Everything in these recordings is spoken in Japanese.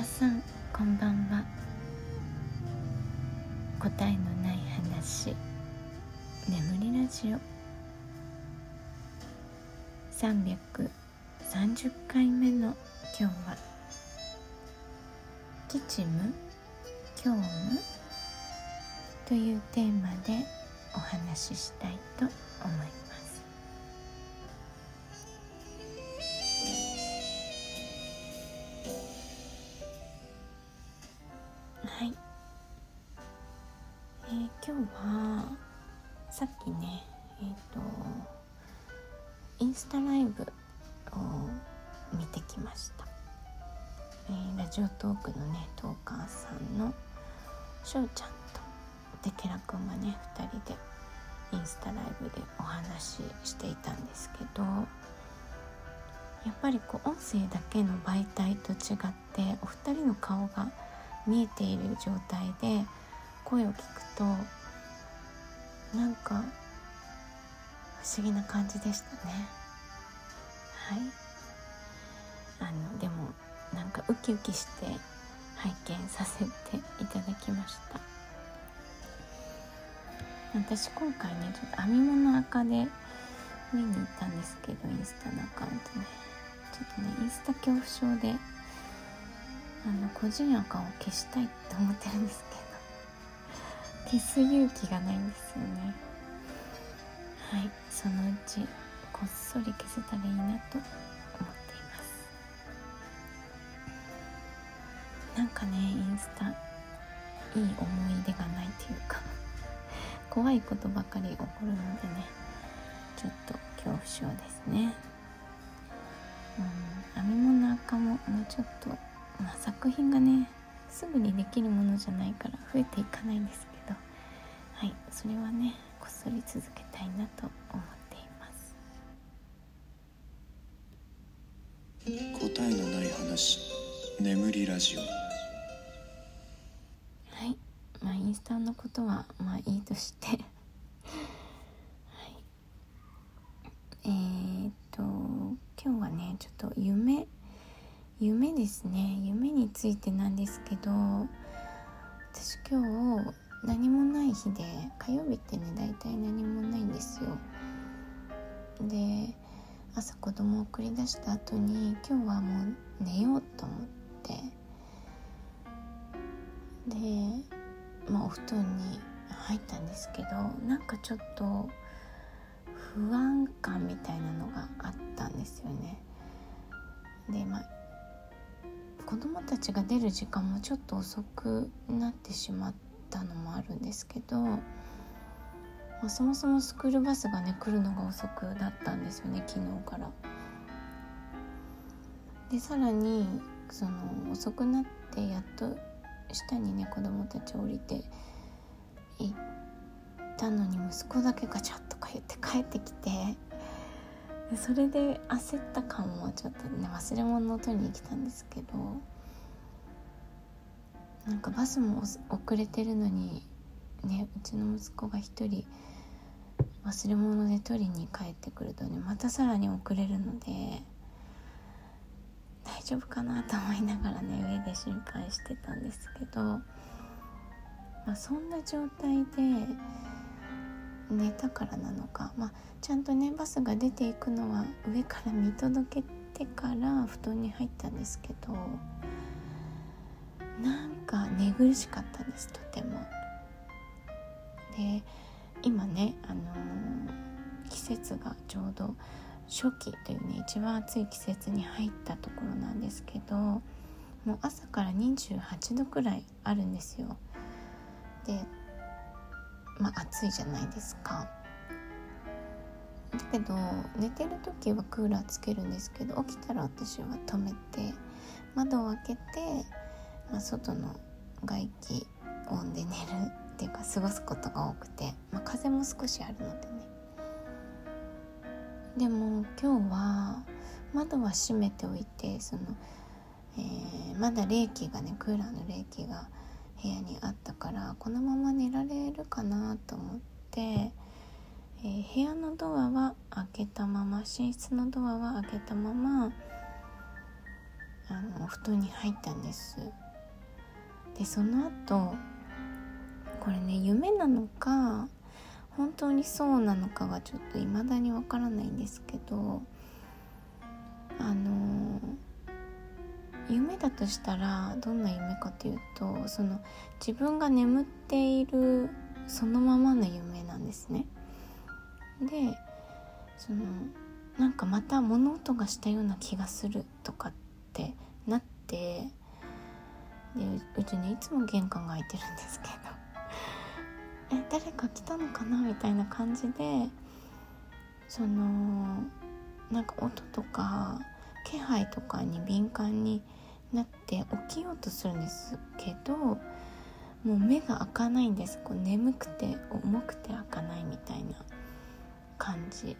皆さんこんばんは。答えのない話。眠りラジオ。330回目の今日は「吉夢教務」というテーマでお話ししたいと思います。はい、えー、今日はさっきねえっ、ー、とインスタライブを見てきました、えー、ラジオトークのねトーカーさんのしょうちゃんとでケラくんがね2人でインスタライブでお話ししていたんですけどやっぱりこう音声だけの媒体と違ってお二人の顔が見えている状態で声を聞くとなんか不思議な感じでしたね。はい。あのでもなんかウキウキして拝見させていただきました。私今回ねちょっと編み物赤で見に行ったんですけどインスタのアカウントね。ちょっとねインスタ恐怖症であの個人赤を消したいって思ってるんですけど消す勇気がないんですよね。はい。そのうちこっそり消せたらいいなと思っています。なんかねインスタいい思い出がないというか怖いことばかり起こるのでねちょっと恐怖症ですね。うん。編み物赤ももうちょっと、まあ、作品がねすぐにできるものじゃないから増えていかないんですけどはいそれはねこっそり続けたいなと思っています。答えのない話眠りラジオ。まあインスタのことはまあいいとしてはいえー、っと今日はねちょっと夢夢ですね夢についてなんですけど私今日何もない日で火曜日ってね大体何もないんですよで朝子供を送り出した後に今日はもう寝ようと思ってでまあ、お布団に入ったんですけどなんかちょっと不安感みたいなのがあったんですよね。でまあ子供たちが出る時間もちょっと遅くなってしまったのもあるんですけど、まあ、そもそもスクールバスがね来るのが遅くだったんですよね昨日から。でさらにその遅くなってやっと下にね子供たち降りて行ったのに息子だけガチャッとか言って帰ってきてそれで焦った感もちょっとね忘れ物を取りに来たんですけどなんかバスも遅れてるのにねうちの息子が一人忘れ物で取りに帰ってくるとねまたさらに遅れるので。大丈夫かなと思いながらね上で心配してたんですけど、まあ、そんな状態で寝たからなのか、まあ、ちゃんとねバスが出ていくのは上から見届けてから布団に入ったんですけどなんか寝苦しかったですとても。で今ね、あのー、季節がちょうど初期というね一番暑い季節に入ったところなんですけどもう朝から28度くらいあるんですよ。でまあ暑いじゃないですか。だけど寝てる時はクーラーつけるんですけど起きたら私は止めて窓を開けて、まあ、外の外気温で寝るっていうか過ごすことが多くて、まあ、風も少しあるのでねでも今日は窓は閉めておいてその、えー、まだ冷気がねクーラーの冷気が部屋にあったからこのまま寝られるかなと思って、えー、部屋のドアは開けたまま寝室のドアは開けたままあのお布団に入ったんです。でその後これね夢なのか本当にそうなのかがちょっと未だにわからないんですけどあの夢だとしたらどんな夢かというとその自分が眠っているそのままの夢なんですね。でそのなんかまた物音がしたような気がするとかってなってでうちねいつも玄関が開いてるんですけど え誰か来たのかなみたいな感じでそのなんか音とか気配とかに敏感になって起きようとするんですけどもう目が開かないんです。こう眠くて重くて開かないみたいな感じ。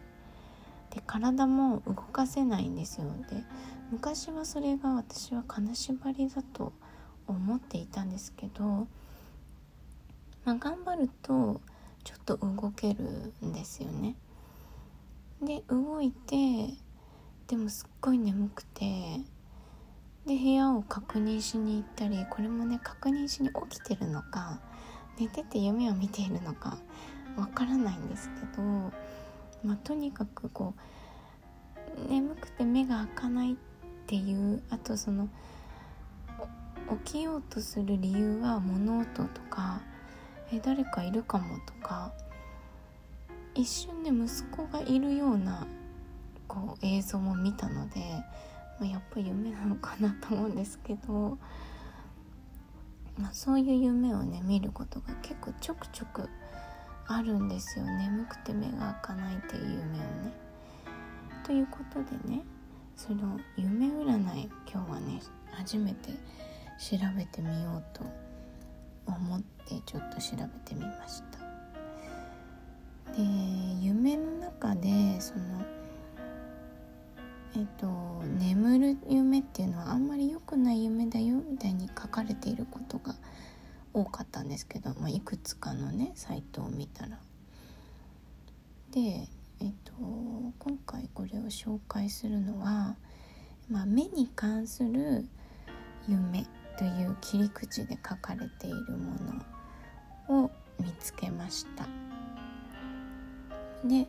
で体も動かせないんですよ。で昔はそれが私は金縛りだと思っていたんですけど、まあ、頑張るとちょっと動けるんですよね。で動いてでもすっごい眠くて。で部屋を確認しに行ったりこれもね確認しに起きてるのか寝てて夢を見ているのかわからないんですけど、まあ、とにかくこう眠くて目が開かないっていうあとその起きようとする理由は物音とかえ誰かいるかもとか一瞬で息子がいるようなこう映像も見たので、まあ、やっぱ夢なのかなと思うんですけど、まあ、そういう夢をね見ることが結構ちょくちょくあるんですよ眠くて目が開かないっていう夢をね。ということでねその夢占い今日はね初めて調べてみようと思ってちょっと調べてみましたで夢の中でそのえっと眠る夢っていうのはあんまり良くない夢だよみたいに書かれていることが多かったんですけど、まあ、いくつかのねサイトを見たら。でえっと今回これを紹介するのは、まあ、目に関する夢という切り口で書かれているものを見つけました。で、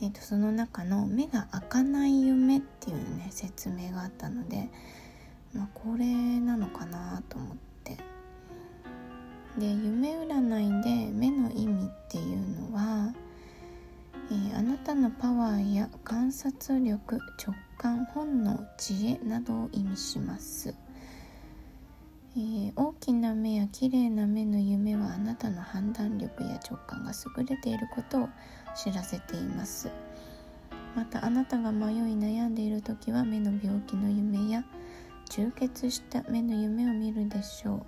えーと、その中の「目が開かない夢」っていうね説明があったので、まあ、これなのかなと思って。で夢占いで目の意味っていうのは、えー、あなたのパワーや観察力直感本能知恵などを意味します。えー、大きな目や綺麗な目の夢はあなたの判断力や直感が優れていることを知らせています。またあなたが迷い悩んでいる時は目の病気の夢や充血した目の夢を見るでしょう。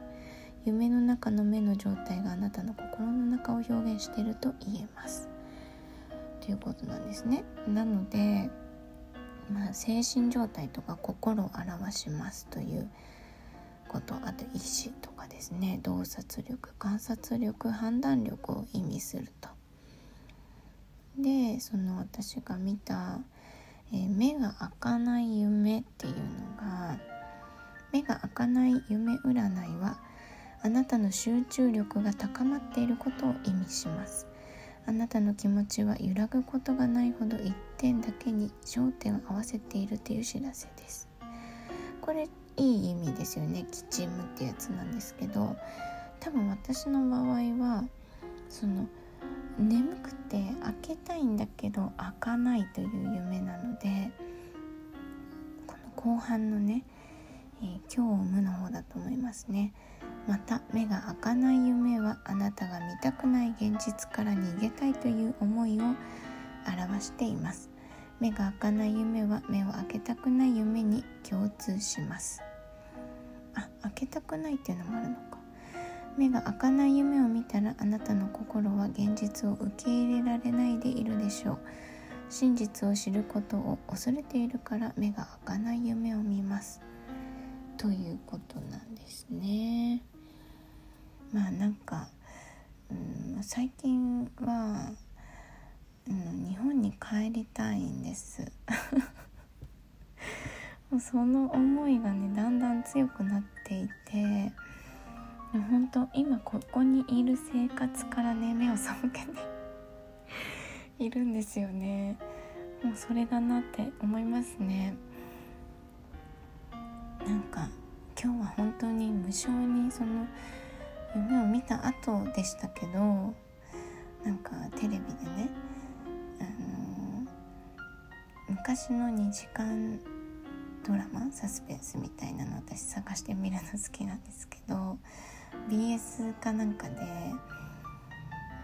夢の中の目の状態があなたの心の中を表現していると言えます。ということなんですね。なので、まあ、精神状態とか心を表しますということ。あと意思とかですね。洞察力観察力判断力を意味する。でその私が見た、えー、目が開かない夢っていうのが目が開かない夢占いはあなたの集中力が高まっていることを意味します。あなたの気持ちは揺らぐことがないほど一点だけに焦点を合わせているという知らせです。これいい意味ですよね。キチムってやつなんですけど多分私の場合はその眠くて開けたいんだけど開かないという夢なのでこの後半のね、えー、今日無の方だと思いますね。また目が開かない夢はあなたが見たくない現実から逃げたいという思いを表しています。目が開かない夢は目を開けたくない夢に共通します。あ開けたくないっていうのもあるのか。目が開かない夢を見たらあなたの心は現実を受け入れられないでいるでしょう。真実を知ることを恐れているから目が開かない夢を見ます。ということなんですね。まあなんか、うん、最近はうん、日本に帰りたいんです。もうその思いがねだんだん強くなっていて。本当今ここにいる生活からね目を背けて いるんですよね。もうそれだなって思いますね。なんか今日は本当に無性にその夢を見た後でしたけどなんかテレビでね、あのー、昔の2時間ドラマサスペンスみたいなの私探してみるの好きなんですけど BS かなんかで、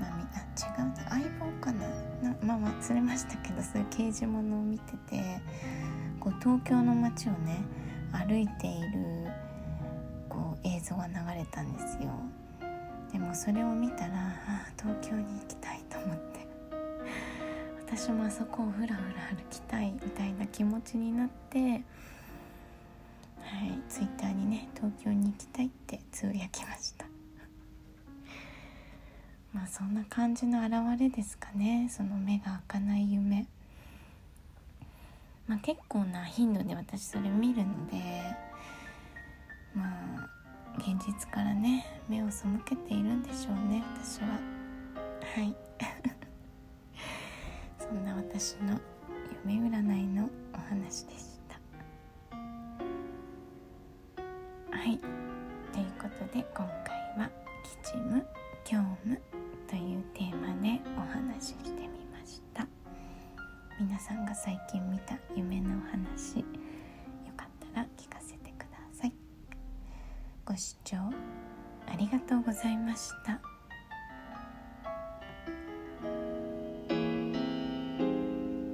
まあ、あ違うな。相棒かな。なまあ忘れましたけどそういう刑事物を見ててこう東京の街をね歩いているこう映像が流れたんですよ。でもそれを見たらあ東京に行きたいと思って。私もあそこをふらふら歩きたいみたいな気持ちになってはい、ツイッターにね東京に行きたいってつぶやきました。まあそんな感じの表れですかね。その目が開かない夢。まあ結構な頻度で私それ見るのでまあ現実からね目を背けているんでしょうね私は。はい。そんな私の夢占いのお話でしはい。ということで今回